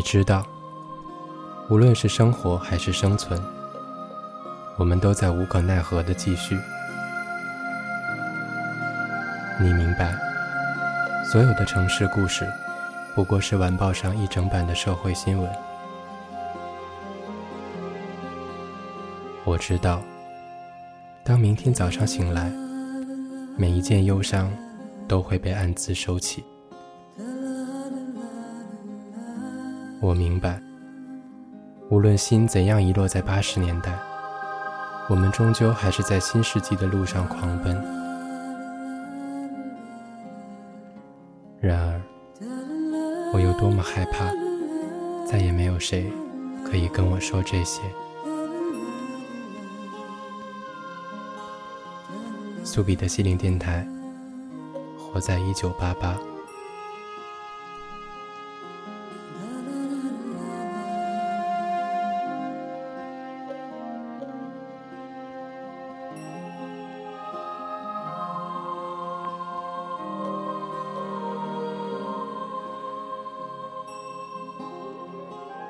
你知道，无论是生活还是生存，我们都在无可奈何的继续。你明白，所有的城市故事，不过是晚报上一整版的社会新闻。我知道，当明天早上醒来，每一件忧伤都会被暗自收起。我明白，无论心怎样遗落在八十年代，我们终究还是在新世纪的路上狂奔。然而，我有多么害怕，再也没有谁可以跟我说这些。苏比的心灵电台，活在一九八八。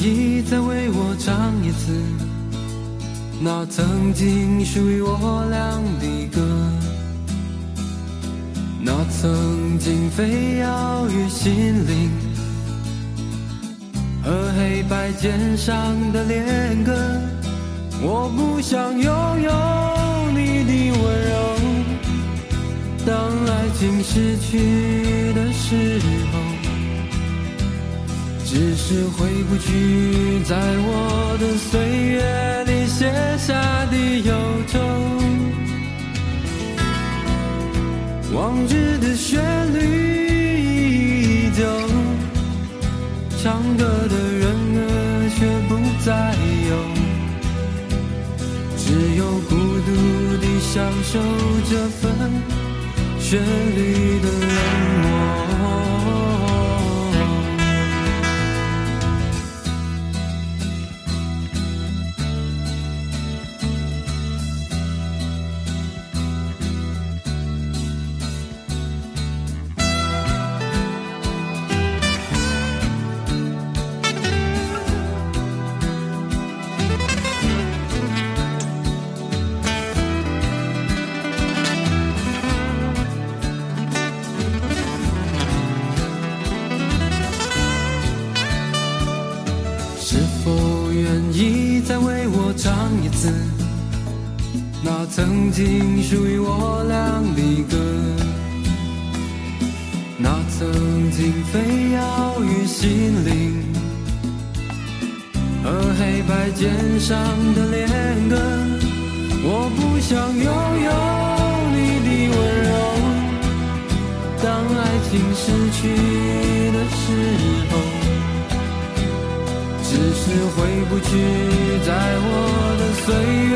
愿意再为我唱一次那曾经属于我俩的歌？那曾经飞摇于心灵和黑白键上的恋歌。我不想拥有你的温柔，当爱情失去的时候。是回不去，在我的岁月里写下的忧愁。往日的旋律依旧，唱歌的人儿却不再有，只有孤独地享受这份旋律的冷漠。听属于我俩的歌？那曾经飞摇于心灵和黑白键上的恋歌。我不想拥有你的温柔，当爱情失去的时候。只是回不去，在我的岁月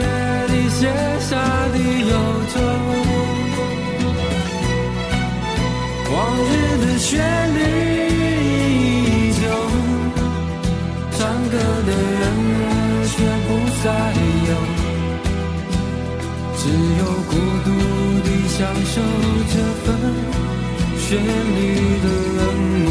写下的忧愁。往日的旋律依旧，唱歌的人儿却不再有，只有孤独地享受这份旋律的冷漠。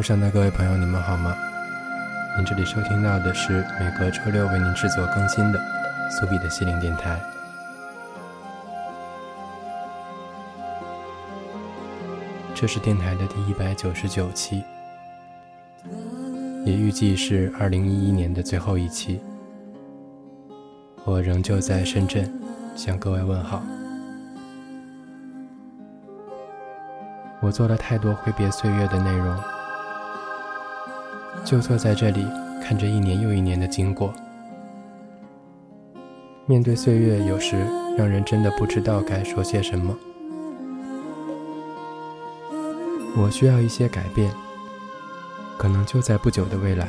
路上的各位朋友，你们好吗？您这里收听到的是每隔周六为您制作更新的苏比的心灵电台。这是电台的第一百九十九期，也预计是二零一一年的最后一期。我仍旧在深圳，向各位问好。我做了太多挥别岁月的内容。就坐在这里，看着一年又一年的经过。面对岁月，有时让人真的不知道该说些什么。我需要一些改变，可能就在不久的未来。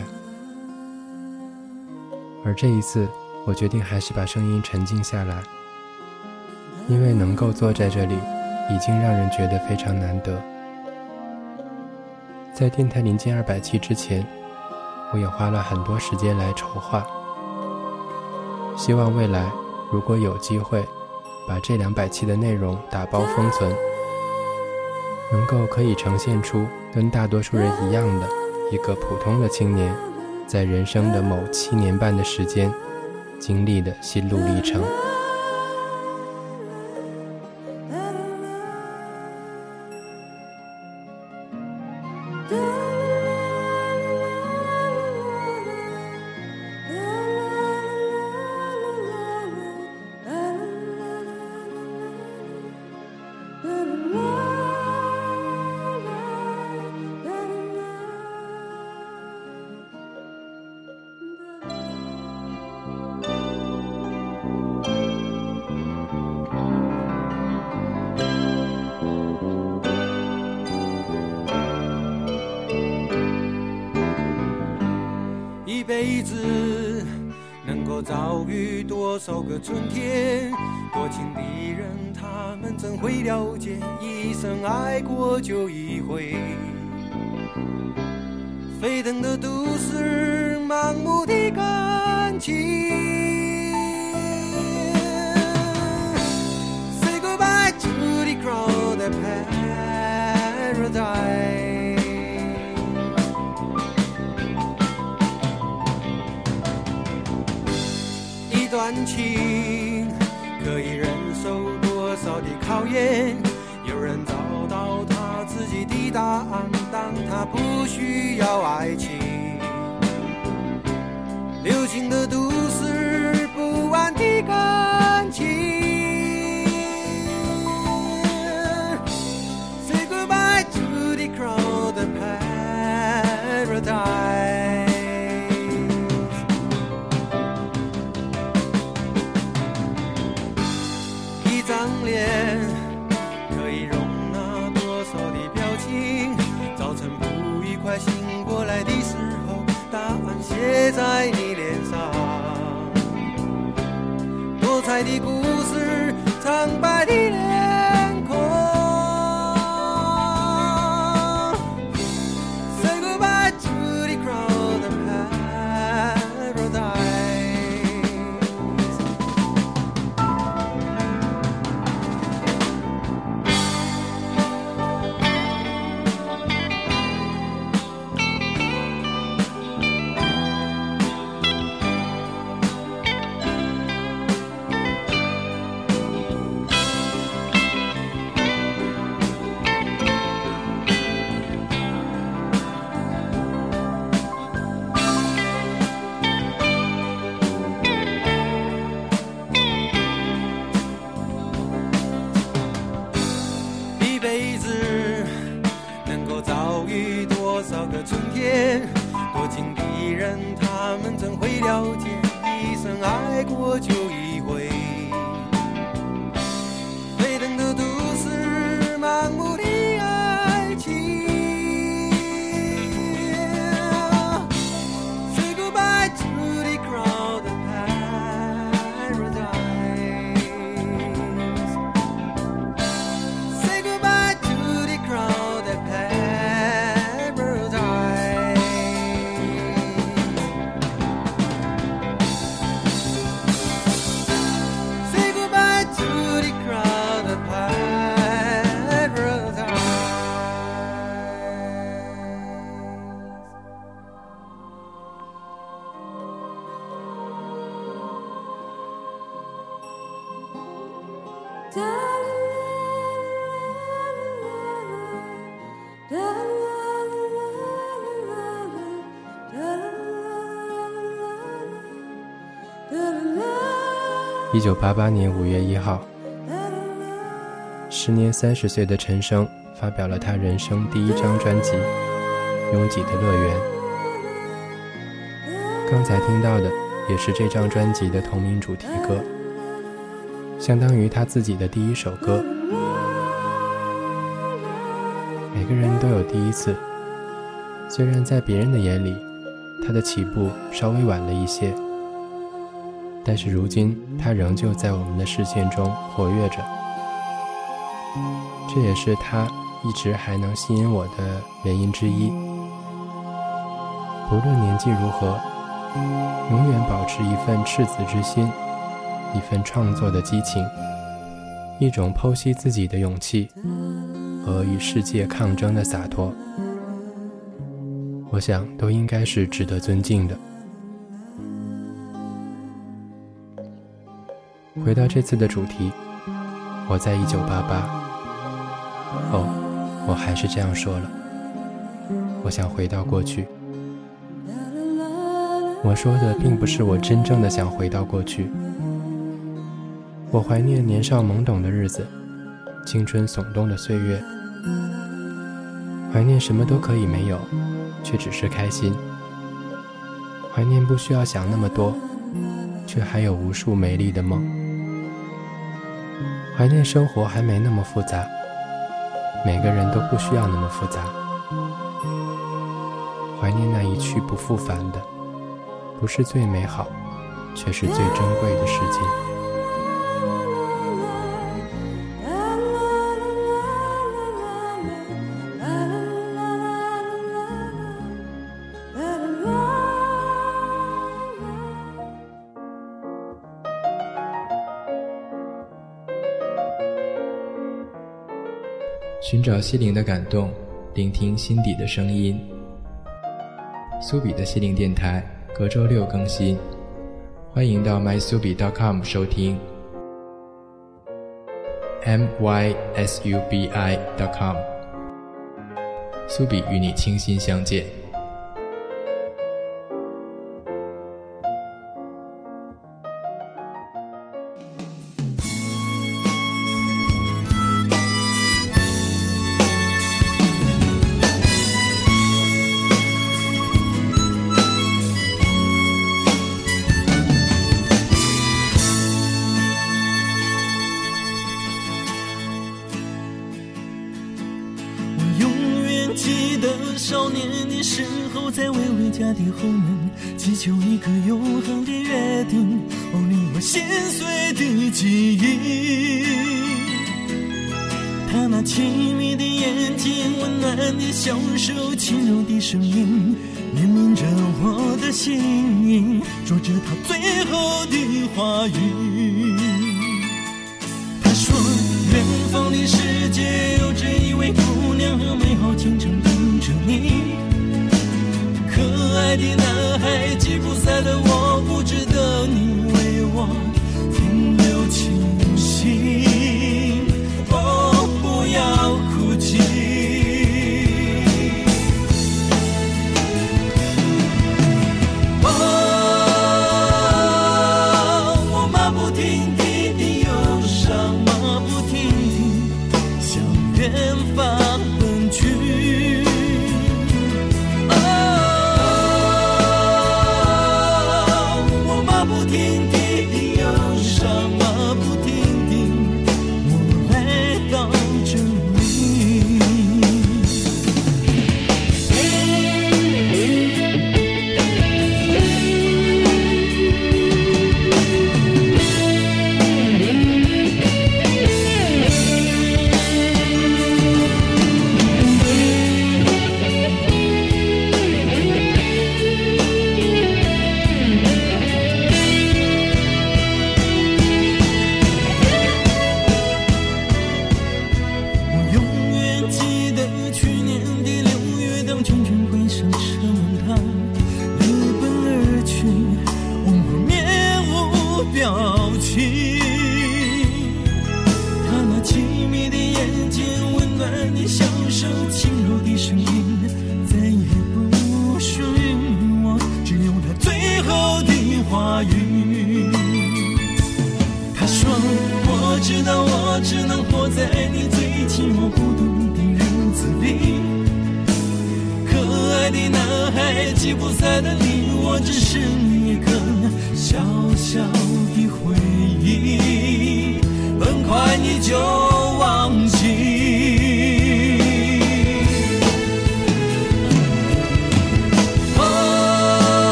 而这一次，我决定还是把声音沉静下来，因为能够坐在这里，已经让人觉得非常难得。在电台临近二百期之前。我也花了很多时间来筹划，希望未来如果有机会，把这两百期的内容打包封存，能够可以呈现出跟大多数人一样的一个普通的青年，在人生的某七年半的时间经历的心路历程。沸腾的都市，盲目的感情。Say goodbye to the crowded paradise. 感情可以忍受多少的考验？当，他不需要爱情。流行的都市，多彩一九八八年五月一号，时年三十岁的陈升发表了他人生第一张专辑《拥挤的乐园》。刚才听到的也是这张专辑的同名主题歌，相当于他自己的第一首歌。每个人都有第一次，虽然在别人的眼里，他的起步稍微晚了一些。但是如今，他仍旧在我们的视线中活跃着，这也是他一直还能吸引我的原因之一。不论年纪如何，永远保持一份赤子之心，一份创作的激情，一种剖析自己的勇气和与世界抗争的洒脱，我想都应该是值得尊敬的。回到这次的主题，我在一九八八。哦，我还是这样说了。我想回到过去。我说的并不是我真正的想回到过去。我怀念年少懵懂的日子，青春耸动的岁月，怀念什么都可以没有，却只是开心。怀念不需要想那么多，却还有无数美丽的梦。怀念生活还没那么复杂，每个人都不需要那么复杂。怀念那一去不复返的，不是最美好，却是最珍贵的时间。寻找心灵的感动，聆听心底的声音。苏比的心灵电台隔周六更新，欢迎到 mysubi.com 收听。mysubi.com，苏比与你倾心相见。亲密的眼睛，温暖的小手，轻柔的声音，怜悯着我的心，说着他最后的话语。他说，远方的世界有着一位姑娘和美好倾城等着你。可爱的男孩吉普赛的我，不值得你为我。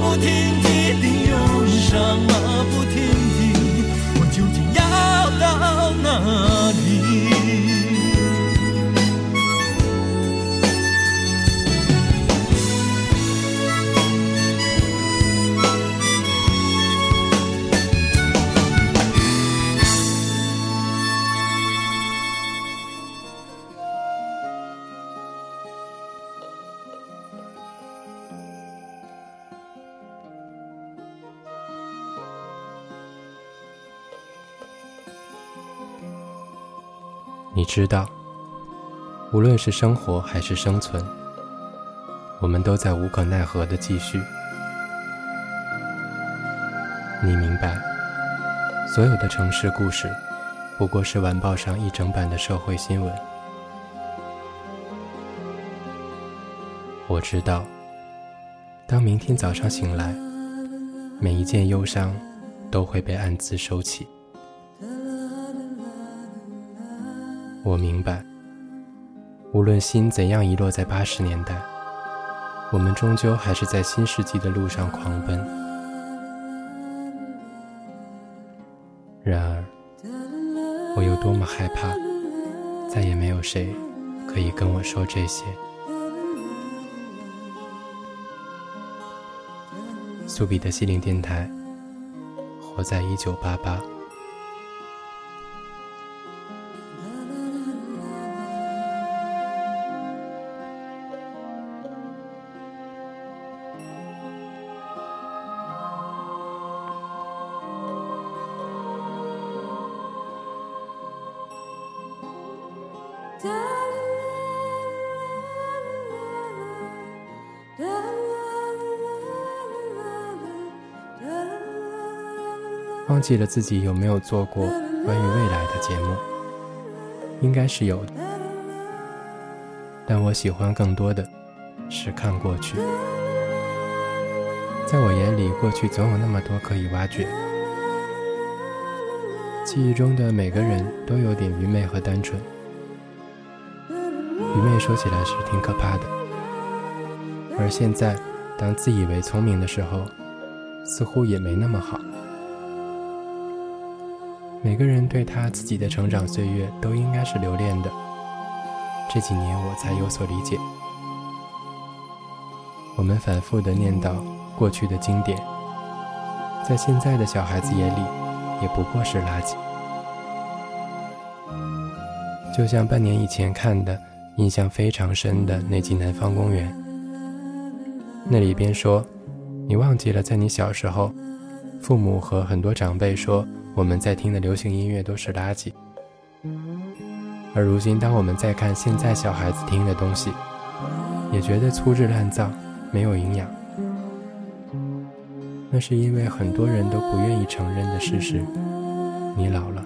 不停蹄的忧伤，马不停蹄，我究竟要知道，无论是生活还是生存，我们都在无可奈何的继续。你明白，所有的城市故事，不过是晚报上一整版的社会新闻。我知道，当明天早上醒来，每一件忧伤都会被暗自收起。我明白，无论心怎样遗落在八十年代，我们终究还是在新世纪的路上狂奔。然而，我有多么害怕，再也没有谁可以跟我说这些。苏比的心灵电台，活在一九八八。忘记了自己有没有做过关于未来的节目，应该是有的。但我喜欢更多的是看过去，在我眼里，过去总有那么多可以挖掘。记忆中的每个人都有点愚昧和单纯，愚昧说起来是挺可怕的。而现在，当自以为聪明的时候，似乎也没那么好。每个人对他自己的成长岁月都应该是留恋的。这几年我才有所理解。我们反复的念叨过去的经典，在现在的小孩子眼里，也不过是垃圾。就像半年以前看的，印象非常深的那集《南方公园》，那里边说，你忘记了在你小时候，父母和很多长辈说。我们在听的流行音乐都是垃圾，而如今，当我们在看现在小孩子听的东西，也觉得粗制滥造，没有营养。那是因为很多人都不愿意承认的事实：你老了。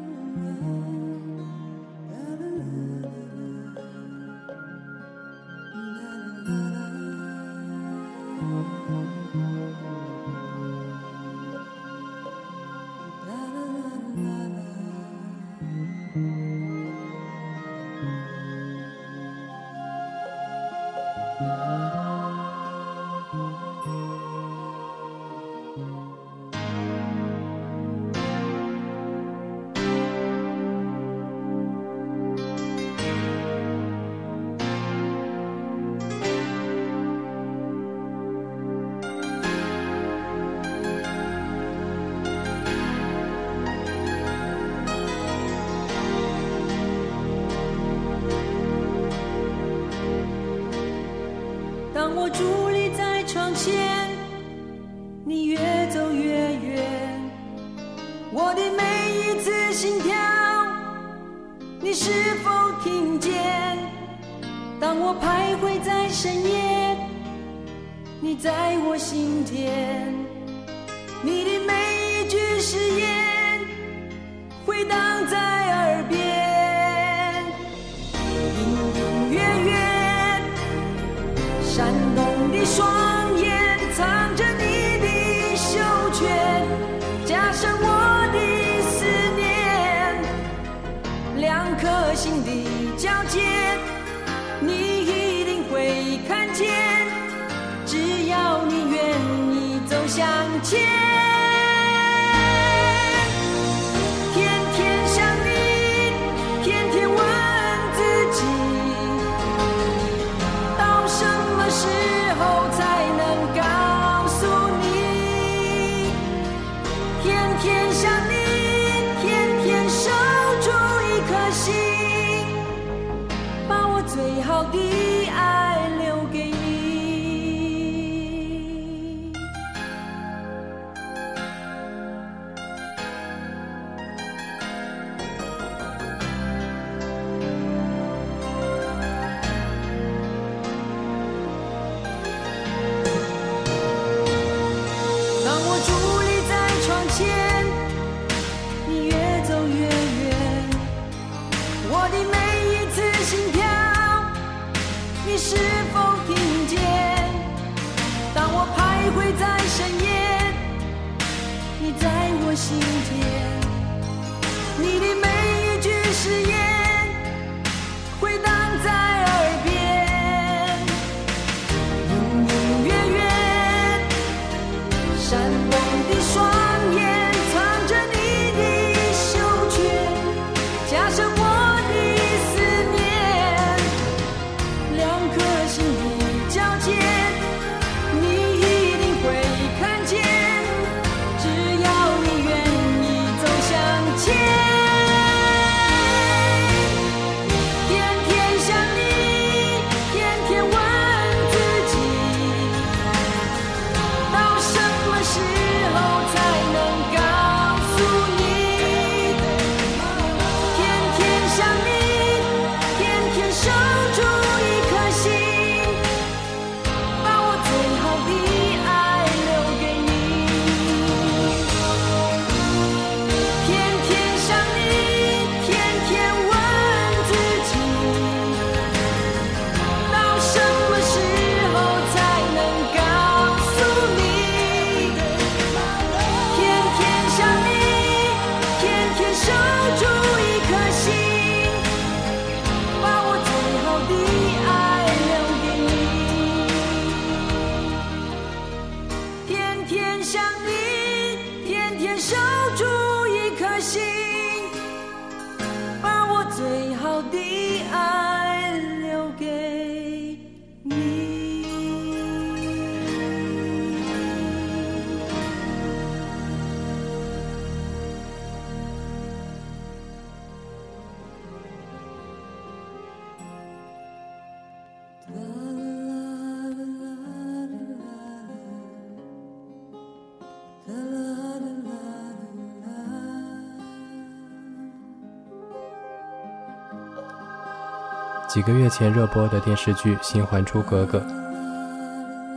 几个月前热播的电视剧《新还珠格格》，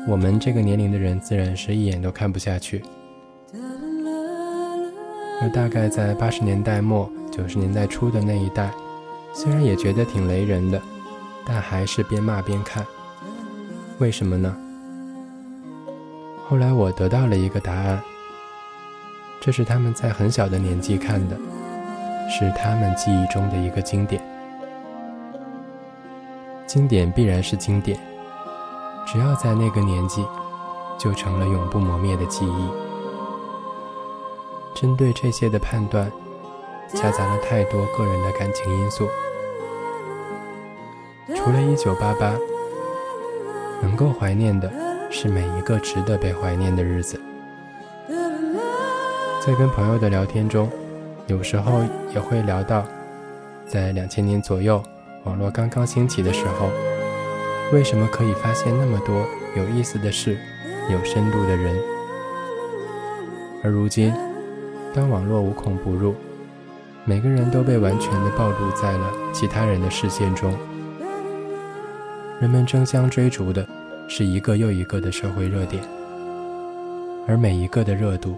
我们这个年龄的人自然是一眼都看不下去。而大概在八十年代末九十年代初的那一代，虽然也觉得挺雷人的，但还是边骂边看。为什么呢？后来我得到了一个答案，这是他们在很小的年纪看的，是他们记忆中的一个经典。经典必然是经典，只要在那个年纪，就成了永不磨灭的记忆。针对这些的判断，夹杂了太多个人的感情因素。除了1988，能够怀念的是每一个值得被怀念的日子。在跟朋友的聊天中，有时候也会聊到，在两千年左右。网络刚刚兴起的时候，为什么可以发现那么多有意思的事、有深度的人。而如今，当网络无孔不入，每个人都被完全的暴露在了其他人的视线中，人们争相追逐的是一个又一个的社会热点，而每一个的热度，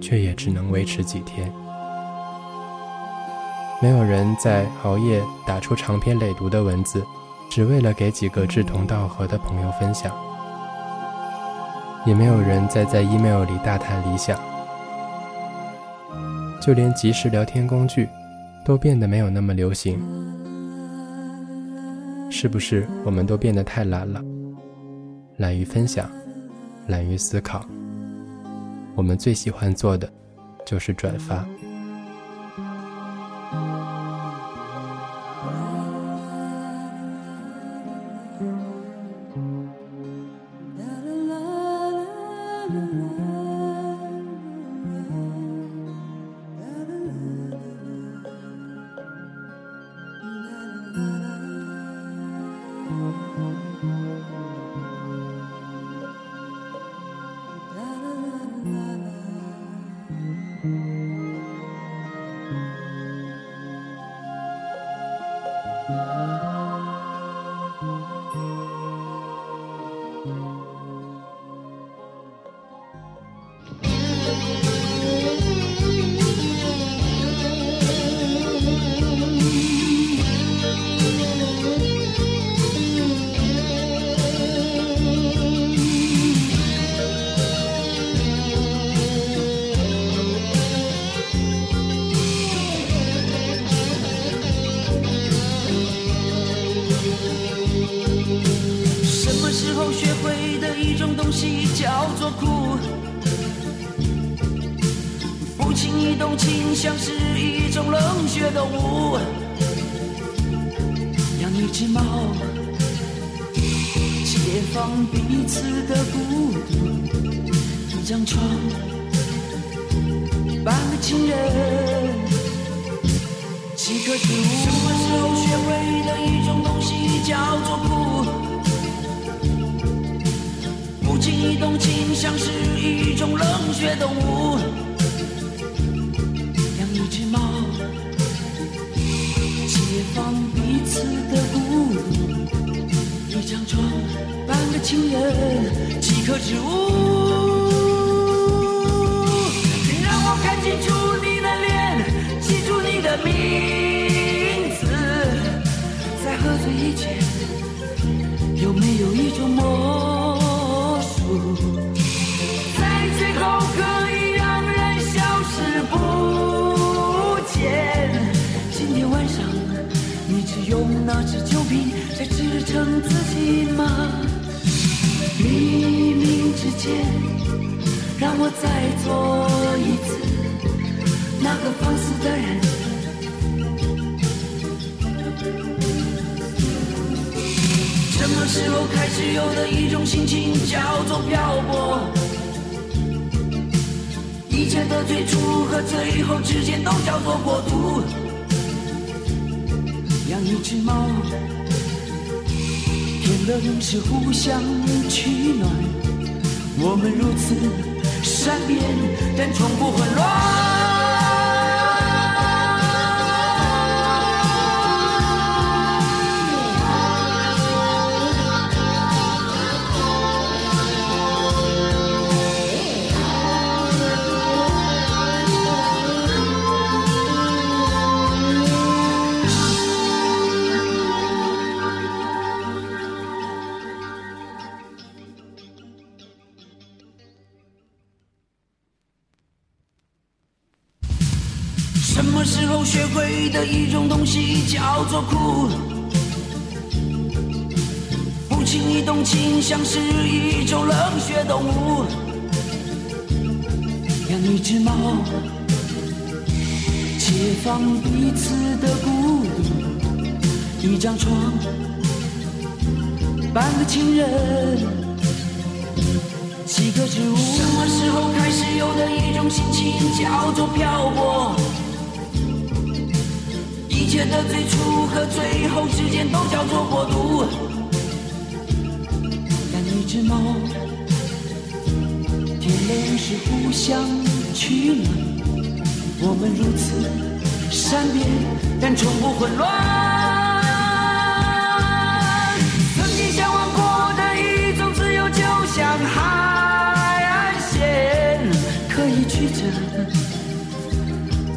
却也只能维持几天。没有人在熬夜打出长篇累牍的文字，只为了给几个志同道合的朋友分享；也没有人在在 email 里大谈理想。就连即时聊天工具，都变得没有那么流行。是不是我们都变得太懒了？懒于分享，懒于思考。我们最喜欢做的，就是转发。放彼此的孤独。一张床，半个情人，几棵植物。什么时候学会的一种东西叫做哭？不经意动情，像是一种冷血动物。养一只猫，解放彼此的孤独，张床，半个情人，几棵植物，请让我看清楚你的脸，记住你的名字，在喝醉以前，有没有一种魔术，成自己吗？黎明之前，让我再做一次那个放肆的人。什么时候开始有的一种心情叫做漂泊？一切的最初和最后之间都叫做过渡。养一只猫，天冷是互相取暖。我们如此善变，但从不混乱。放彼此的孤独。一张床，半个情人，几个植物。什么时候开始有的一种心情叫做漂泊？一切的最初和最后之间都叫做过渡。但一只猫，天冷时互相取暖，我们如此善变，但从不混乱。曾经向往过的一种自由，就像海岸线，可以曲折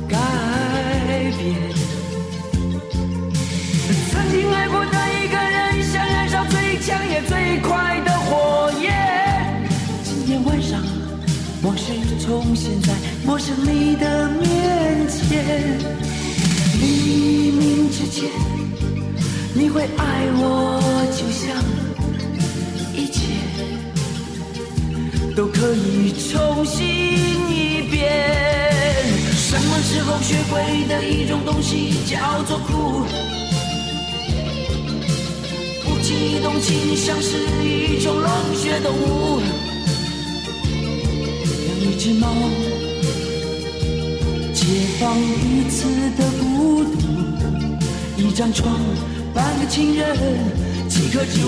改变。曾经爱过的一个人，像燃烧最强也最快的火焰。今天晚上，往事重现在陌生你的面前。黎明之前，你会爱我，就像一切都可以重新一遍。什么时候学会的一种东西叫做哭？不经意动情，像是一种冷血动物。养一只猫，放彼此的孤独。一张床，半个情人，几棵植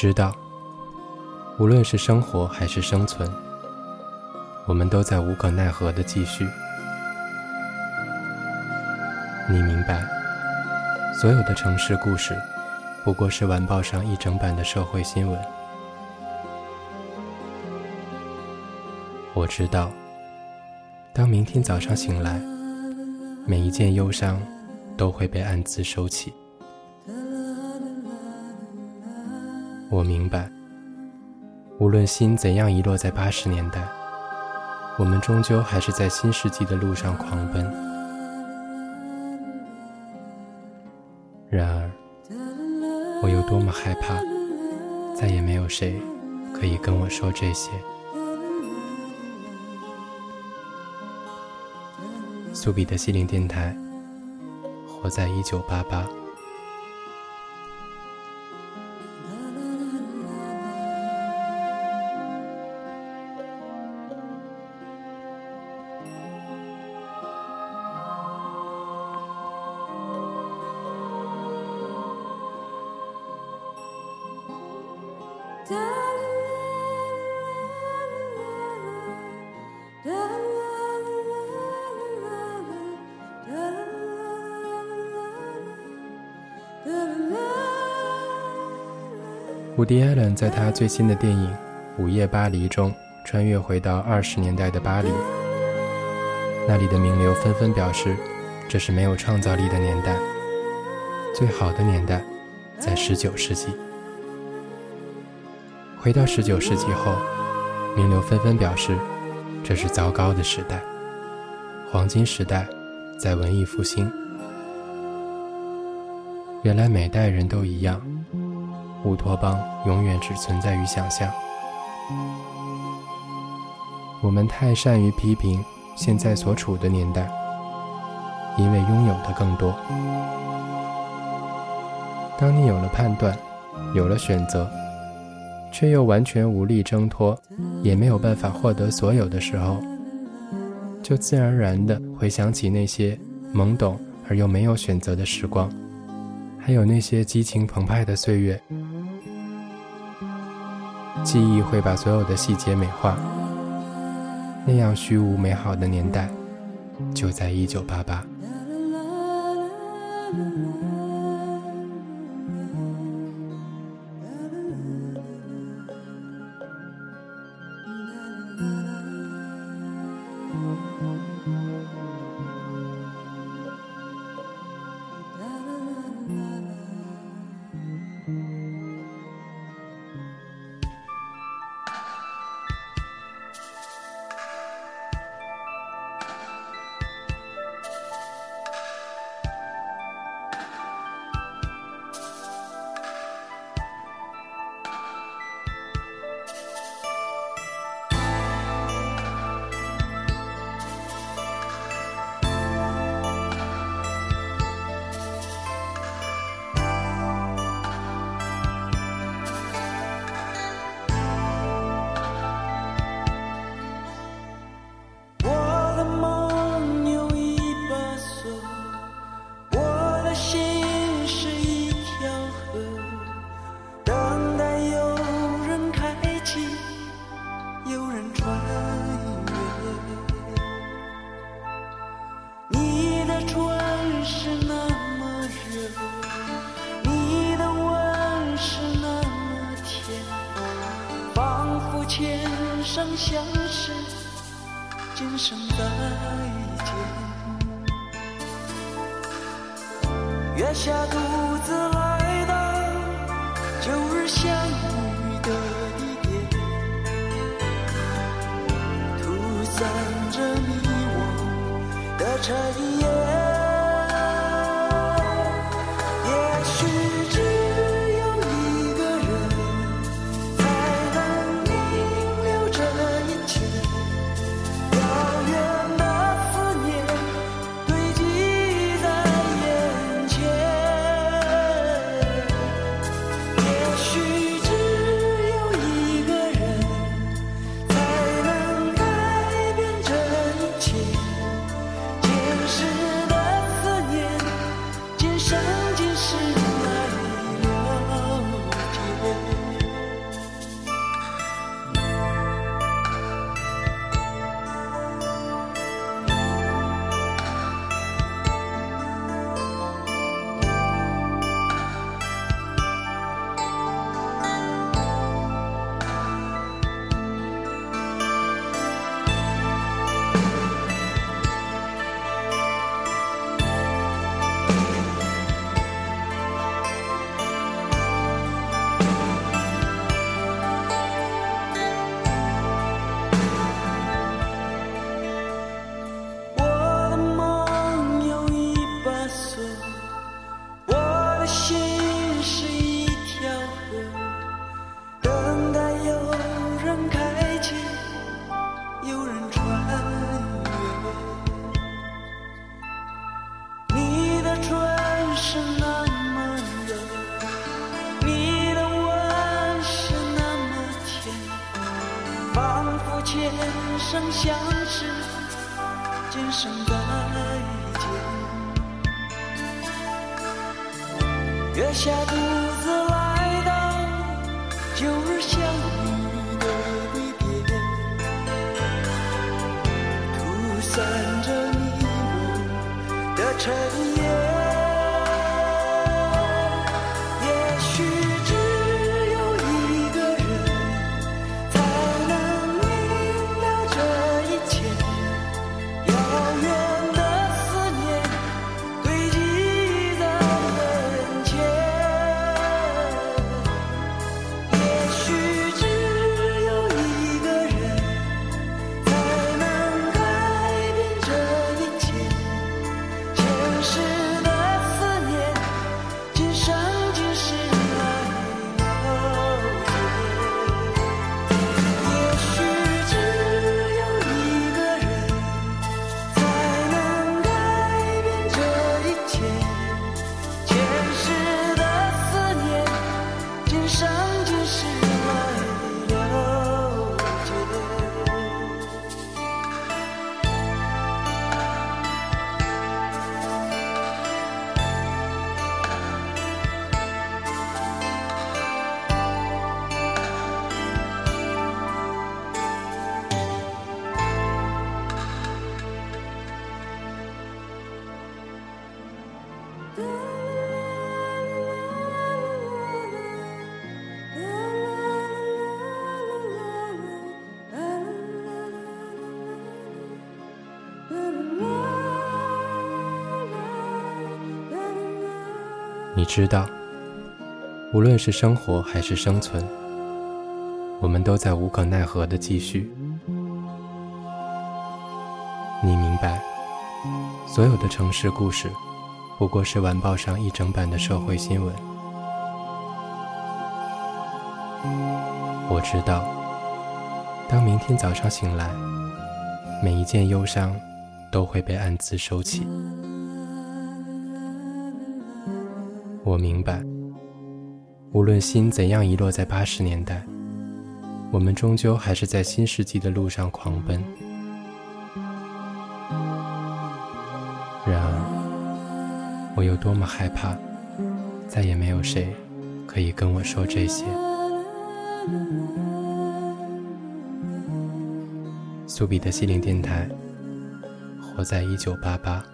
知道，无论是生活还是生存，我们都在无可奈何的继续。你明白，所有的城市故事，不过是晚报上一整版的社会新闻。我知道，当明天早上醒来，每一件忧伤都会被暗自收起。我明白，无论心怎样遗落在八十年代，我们终究还是在新世纪的路上狂奔。然而，我有多么害怕，再也没有谁可以跟我说这些。苏比的心灵电台，活在一九八八。伍迪·艾伦在他最新的电影《午夜巴黎》中，穿越回到二十年代的巴黎。那里的名流纷纷表示，这是没有创造力的年代，最好的年代在十九世纪。回到十九世纪后，名流纷纷表示，这是糟糕的时代，黄金时代在文艺复兴。原来每代人都一样。乌托邦永远只存在于想象。我们太善于批评现在所处的年代，因为拥有的更多。当你有了判断，有了选择，却又完全无力挣脱，也没有办法获得所有的时候，就自然而然地回想起那些懵懂而又没有选择的时光，还有那些激情澎湃的岁月。记忆会把所有的细节美化，那样虚无美好的年代，就在一九八八。再见。月下独自知道，无论是生活还是生存，我们都在无可奈何的继续。你明白，所有的城市故事，不过是晚报上一整版的社会新闻。我知道，当明天早上醒来，每一件忧伤都会被暗自收起。我明白，无论心怎样遗落在八十年代，我们终究还是在新世纪的路上狂奔。然而，我有多么害怕，再也没有谁可以跟我说这些。苏比的西林电台，活在一九八八。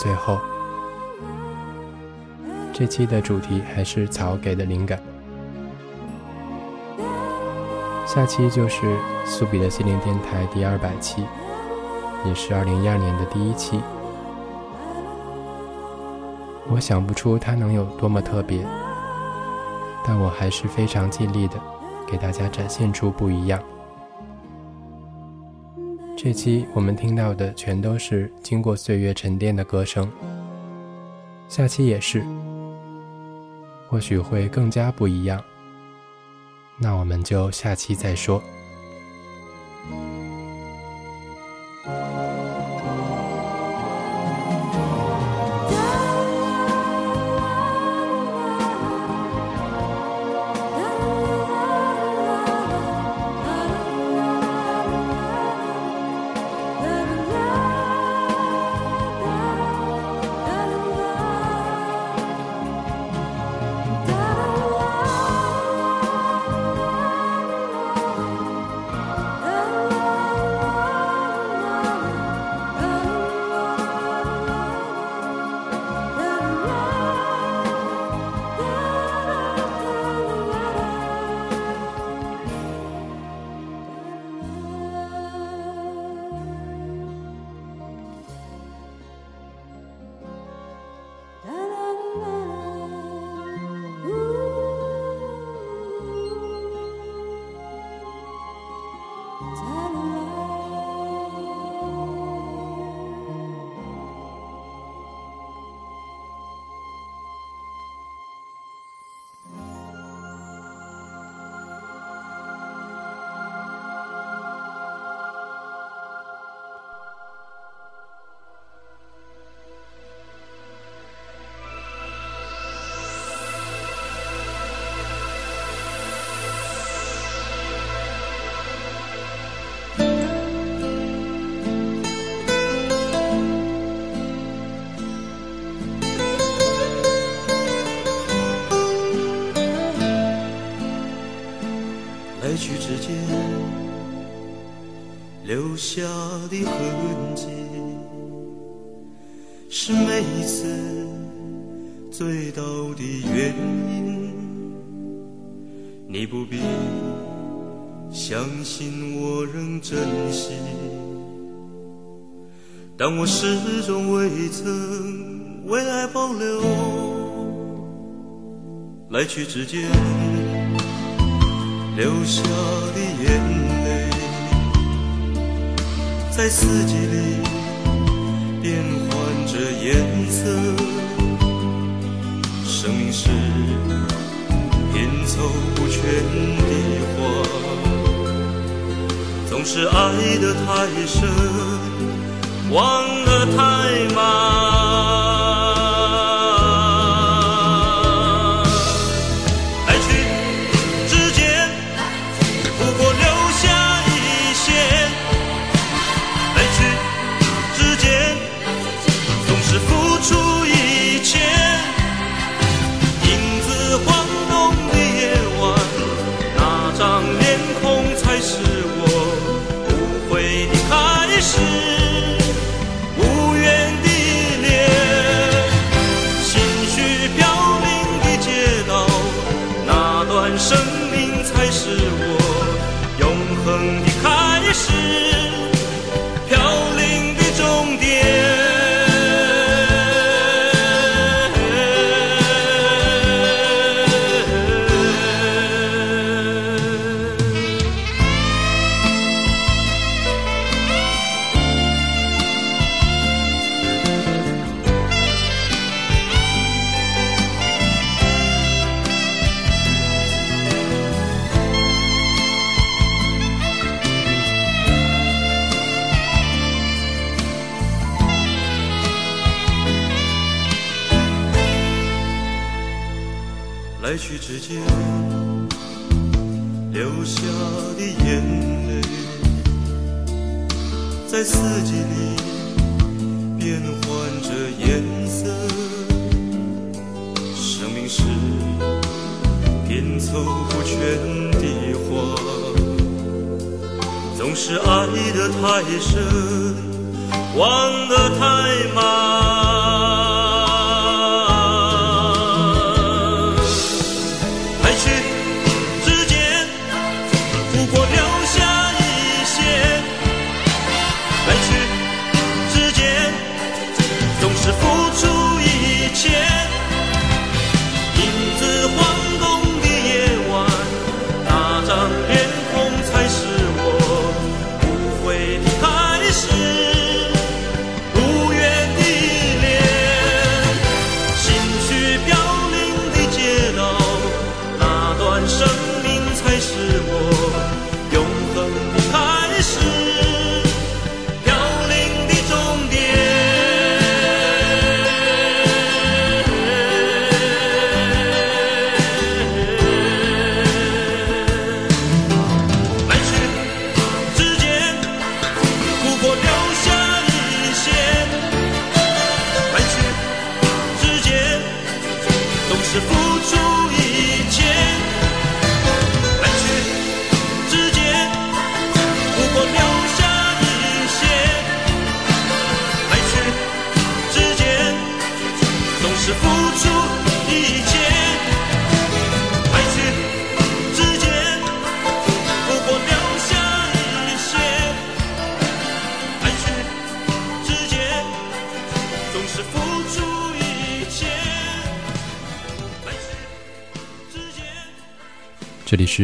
最后。这期的主题还是草给的灵感。下期就是苏比的心灵电台第二百期，也是二零一二年的第一期。我想不出它能有多么特别，但我还是非常尽力的给大家展现出不一样。这期我们听到的全都是经过岁月沉淀的歌声，下期也是。或许会更加不一样，那我们就下期再说。的痕迹，是每一次醉倒的原因。你不必相信我仍珍惜，但我始终未曾为爱保留。来去之间留下的眼泪。在四季里变换着颜色，生命是拼凑不全的花，总是爱得太深，忘得太慢。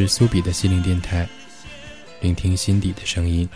苏比的心灵电台聆听心底的声音。